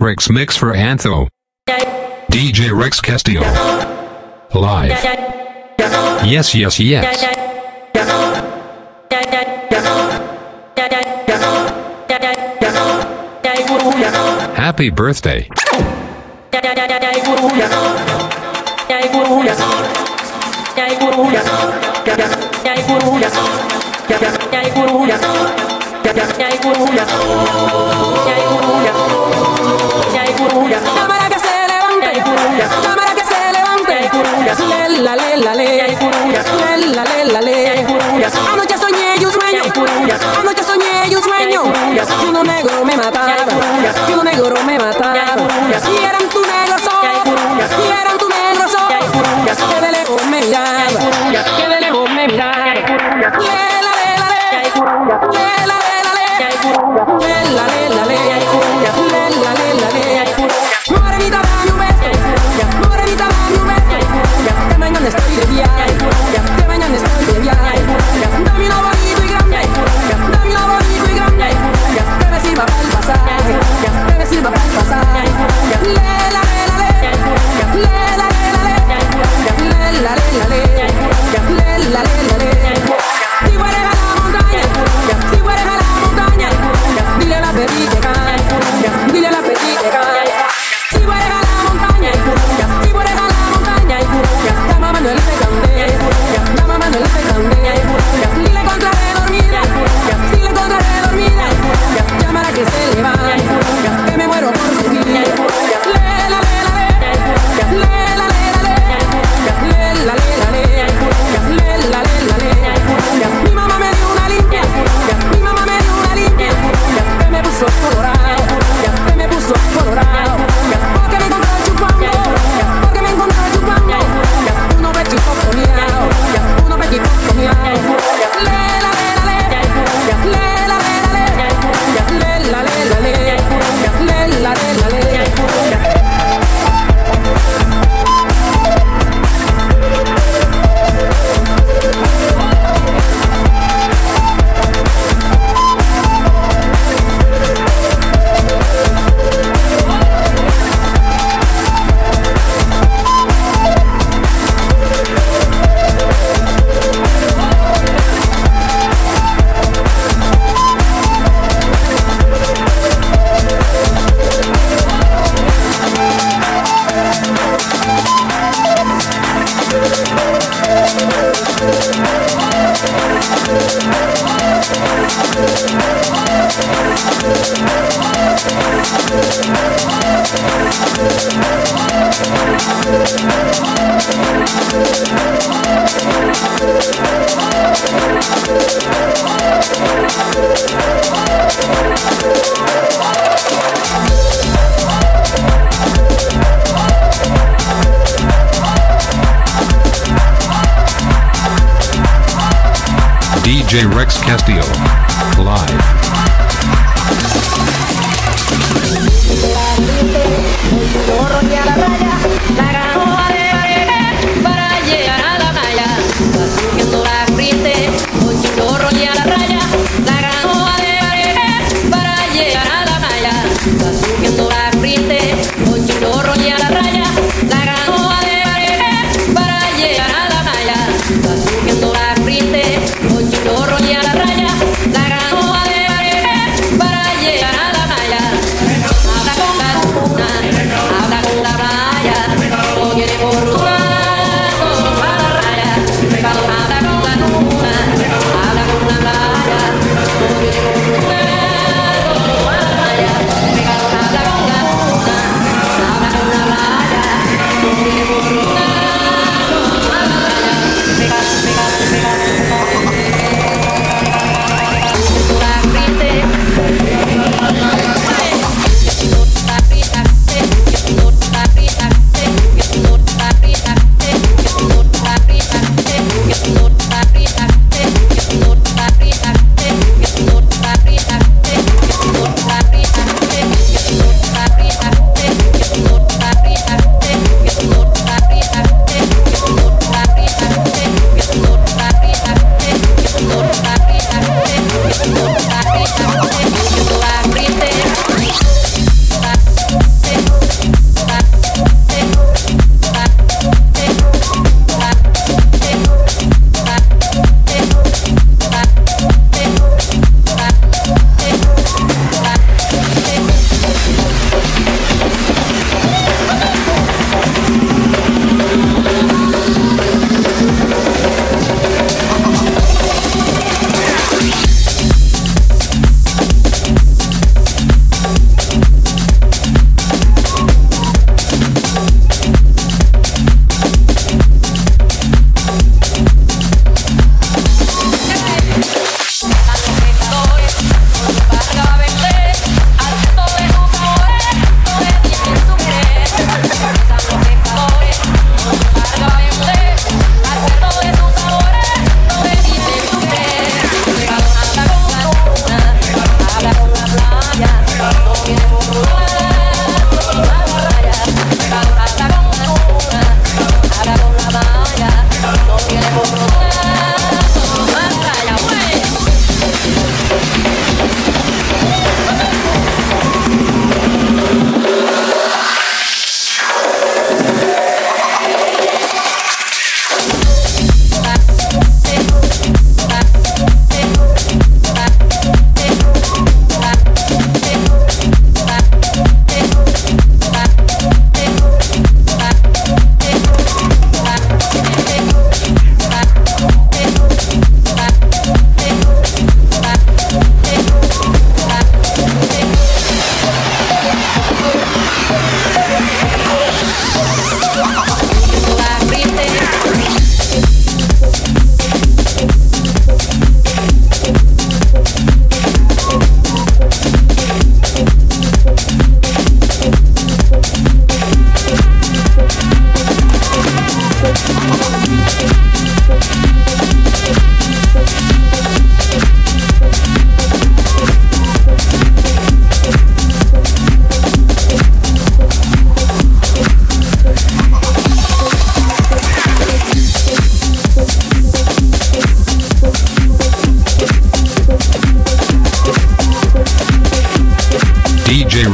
Rex Mix for Antho. DJ Rex Castillo. Live. Yes, yes, yes. Happy birthday. Anoche soñé un sueño. Anoche soñé un sueño. Y negro me mataba. Y negro me mataba. Y eran tu negro. Y eran tu negro. Que de lejos me miraba. Que de lejos me miraba. Ya mañana estoy de viaje. Ya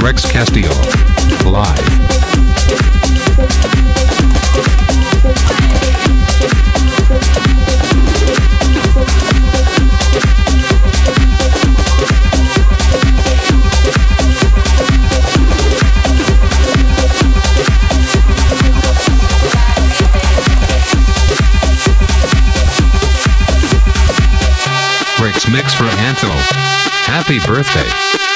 Rex Castillo. Live. Rex Mix for Antho. Happy birthday.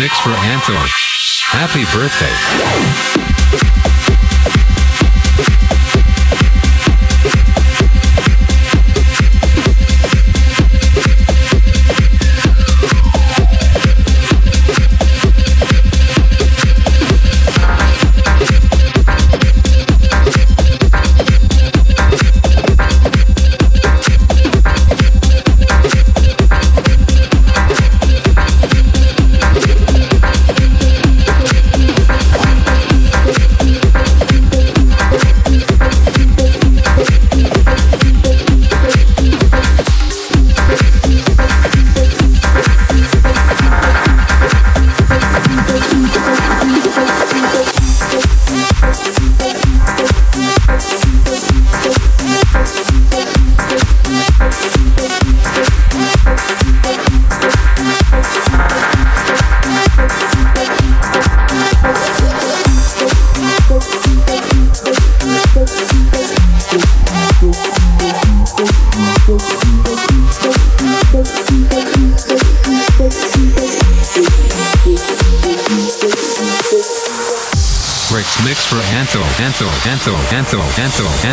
Mix for Antho. Happy birthday.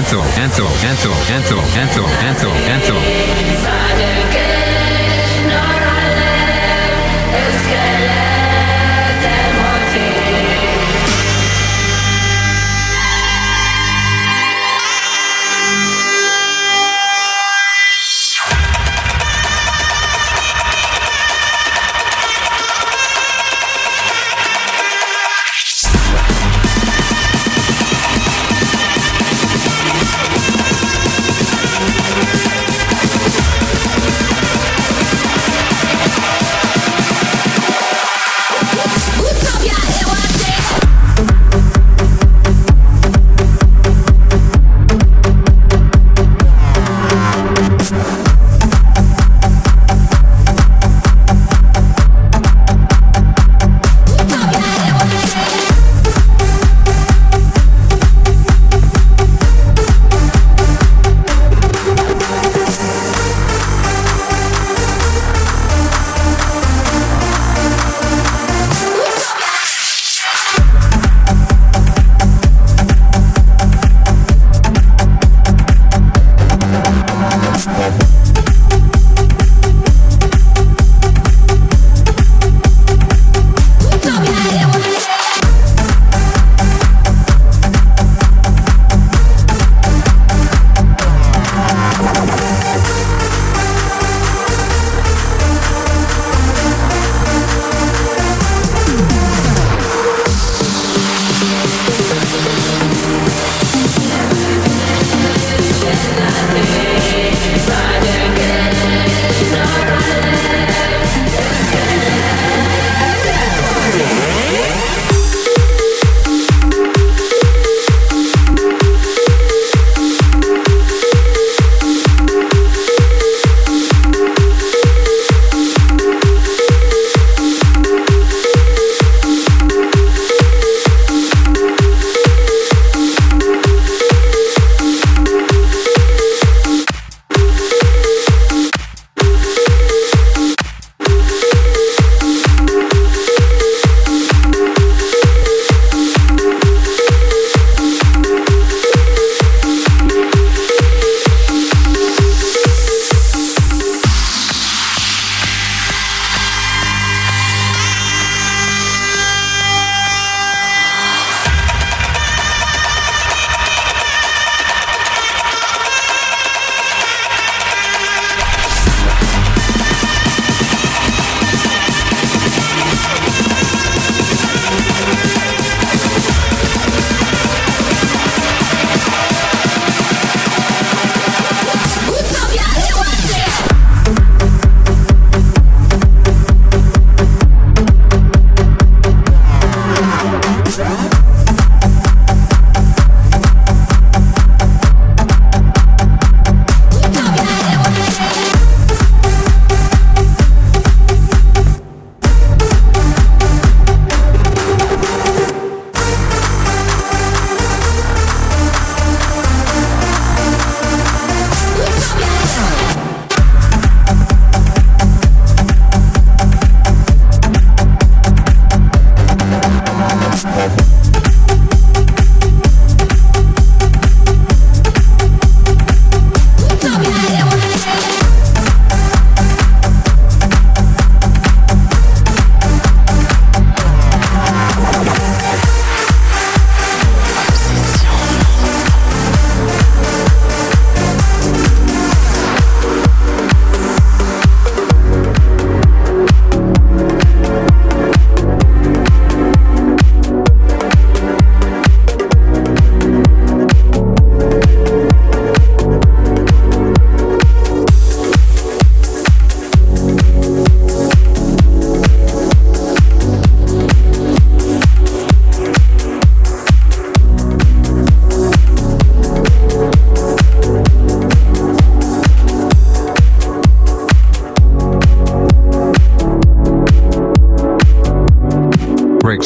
Anthem. Anthem. Anthem. Anthem. Anthem.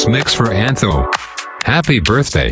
Mix for Antho. Happy birthday.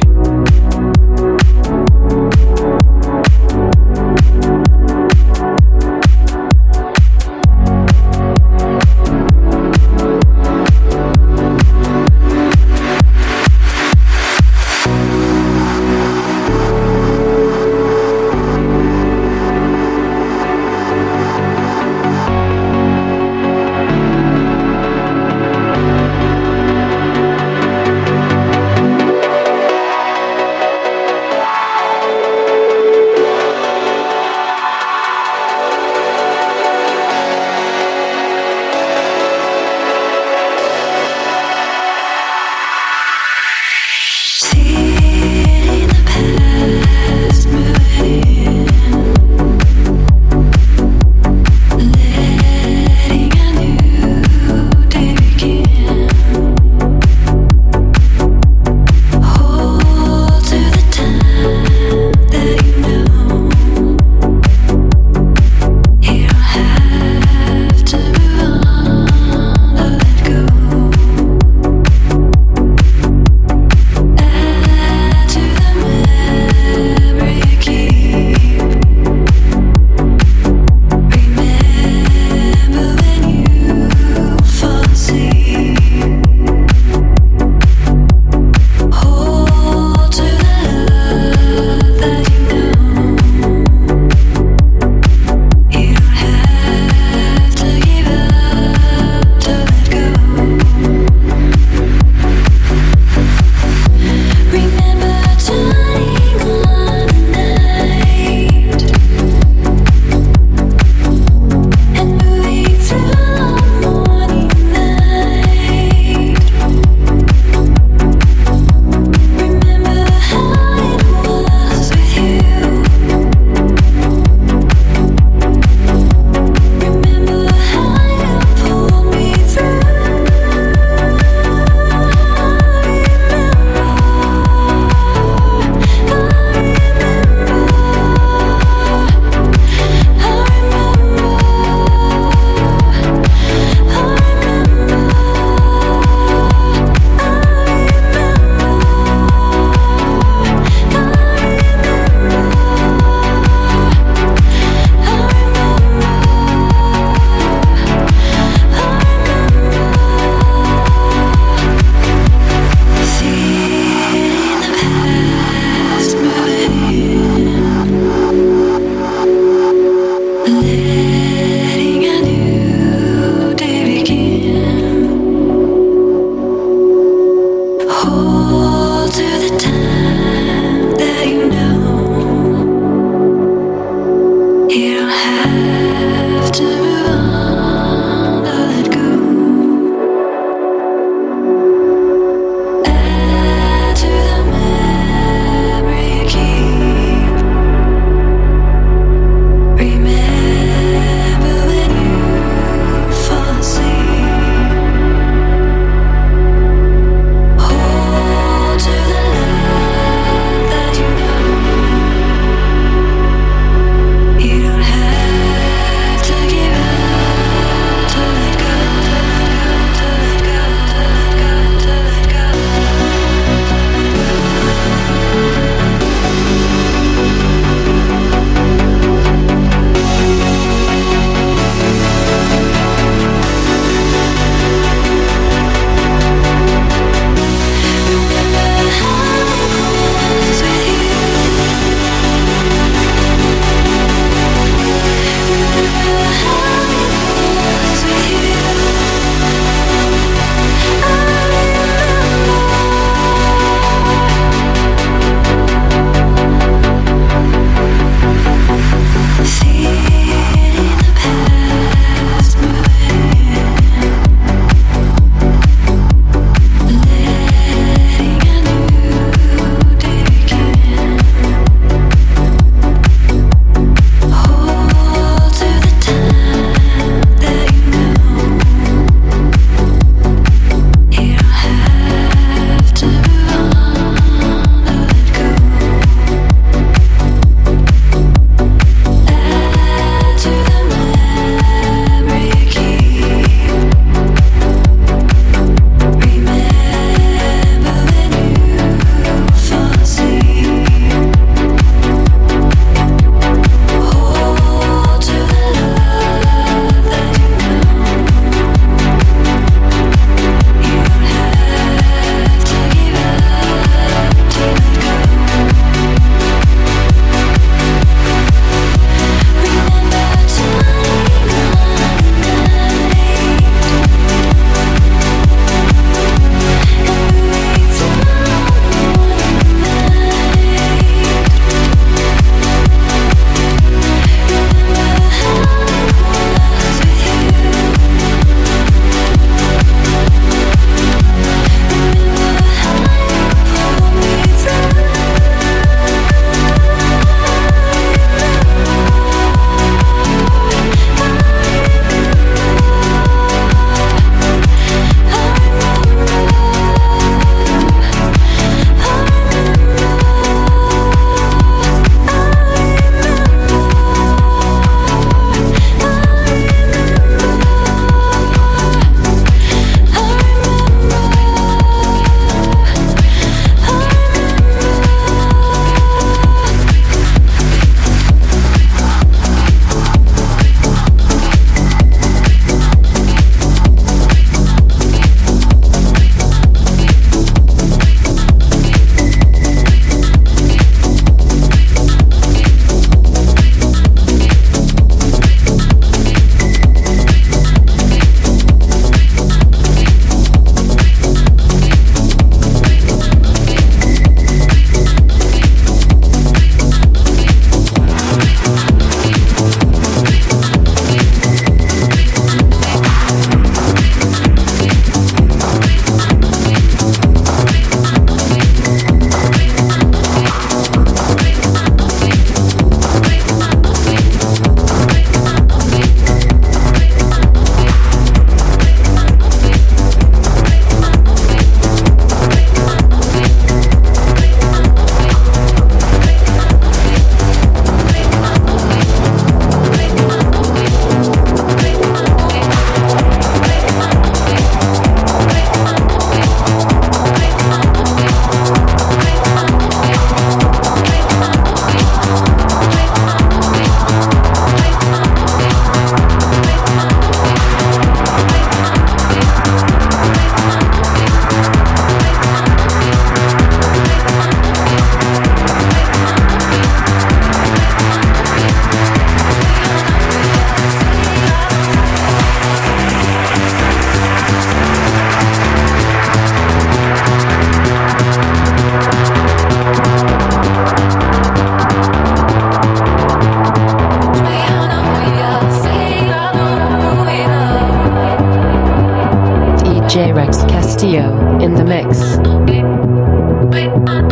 Castillo in the mix.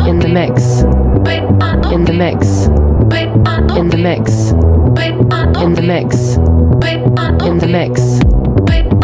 In the mix. In the mix. In the mix. In the mix. In the mix. Rex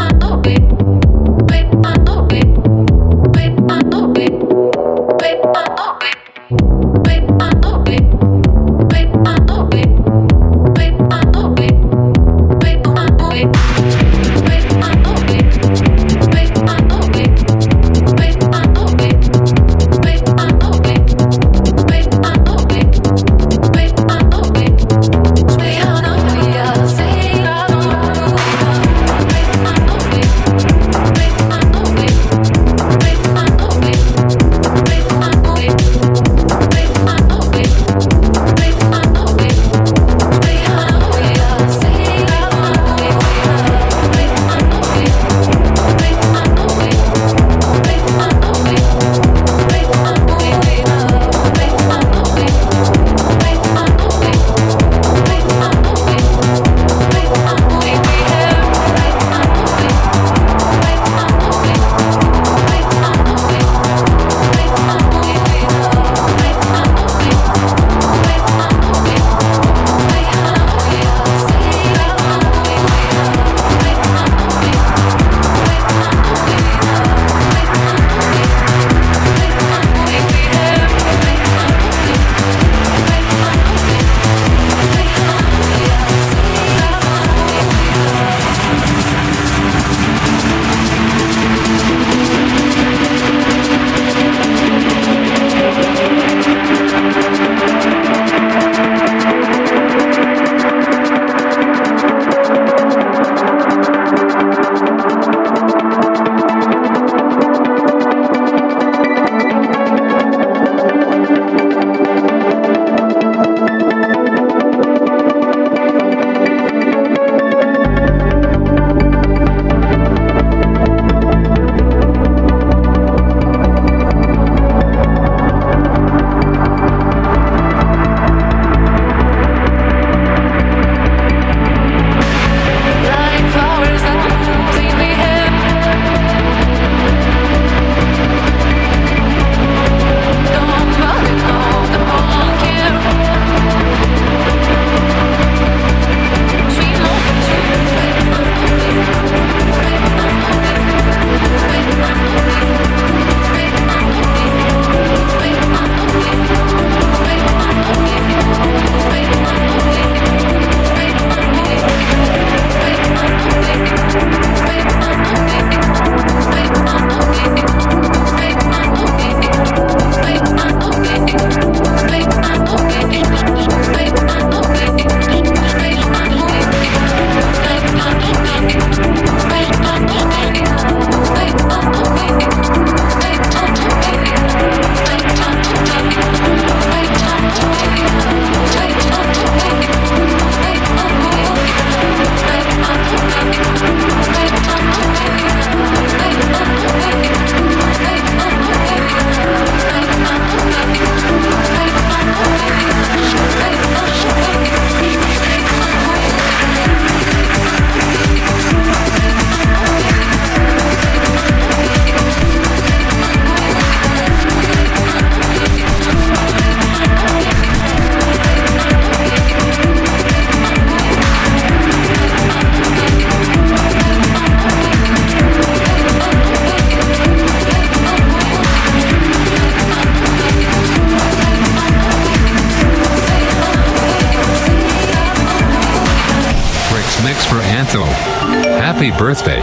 birthday.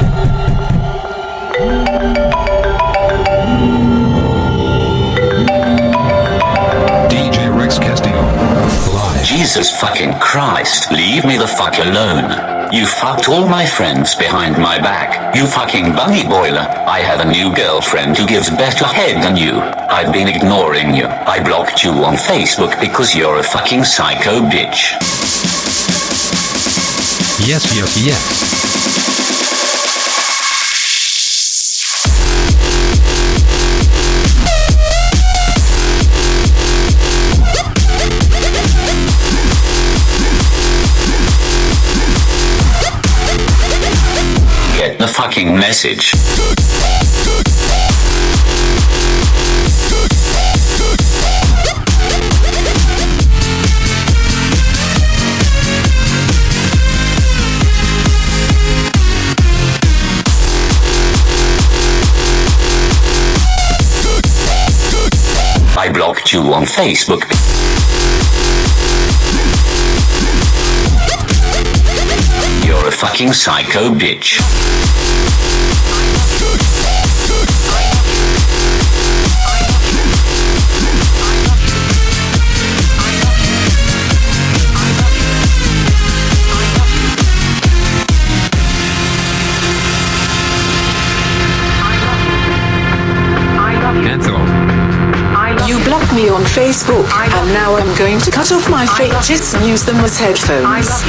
DJ Rex Castillo. Live. Jesus fucking Christ, leave me the fuck alone. You fucked all my friends behind my back. You fucking bunny boiler. I have a new girlfriend who gives better head than you. I've been ignoring you. I blocked you on Facebook because you're a fucking psycho bitch. Yes, yes, yes. get the fucking message. I blocked you on Facebook. You're a fucking psycho bitch. Me on Facebook, and now I'm going to cut off my fake tits and use them as headphones.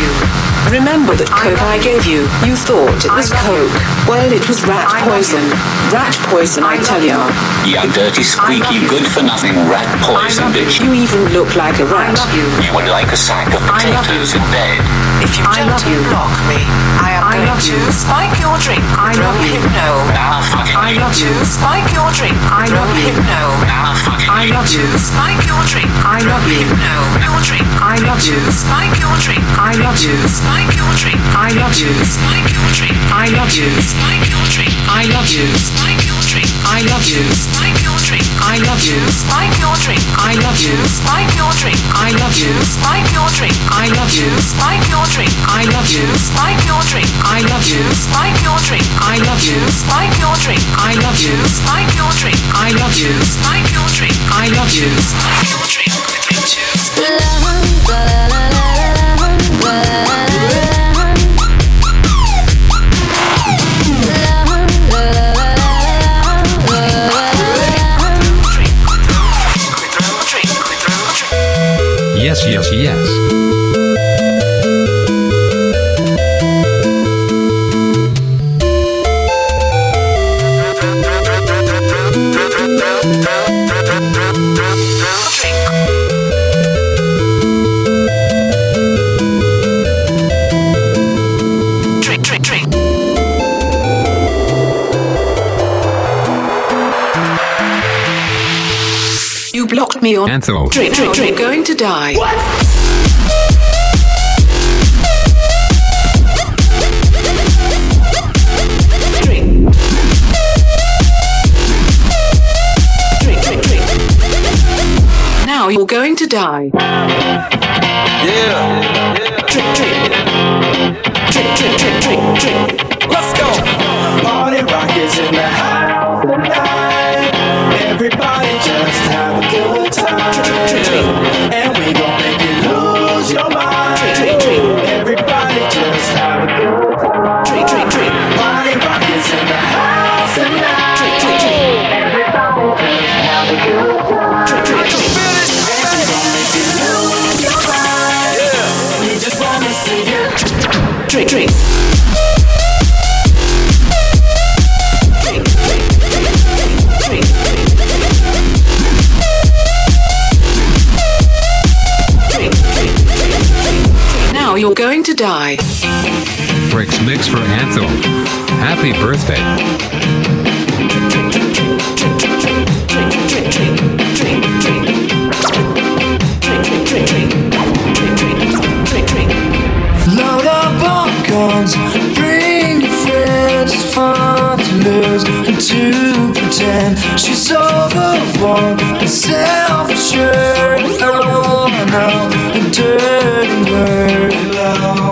Remember that coke I gave you? You thought it was coke. Well, it was rat poison. Rat poison, I tell ya. You dirty, squeaky, good for nothing rat poison bitch. You even look like a rat. You would like a sack of potatoes in bed. If you don't block me, I am going to spike your drink Rohypnol. Now fucking I love to spike your drink Rohypnol. Now fucking I love to spike your drink. I love Hypno. Your drink. I love to spike your drink. I love to spike your drink. I love to spike your drink. I love to spike your drink. I love to spike your drink. I love to spike your drink. I love to spike your drink. I love to spike your drink. I love to spike your drink. I love to spike your drink. I love to spike your drink. I love to spike your drink. I love to spike your drink. I love to spike your drink. I love to spike your drink. I love to spike your drink. Yes, yes, yes. Blocked me on. Antho. Drink, drink, drink. Going to die. Drink. Drink, drink, drink. Now you're going to die. Yeah. Drink, drink. Drink, drink, drink, drink, drink. Let's go. Party rock is in the house going to. Bricks Mix for Antho. Happy birthday. Load up on guns, bring your friends. It's fun to lose and to pretend she's overwhelmed and self-assured. I know a dirty word. Hello,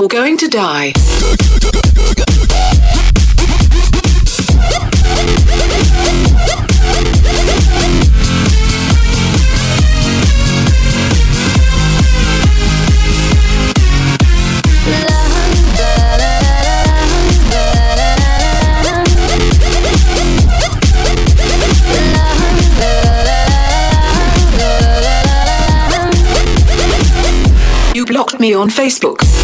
You're going to die. me on Facebook.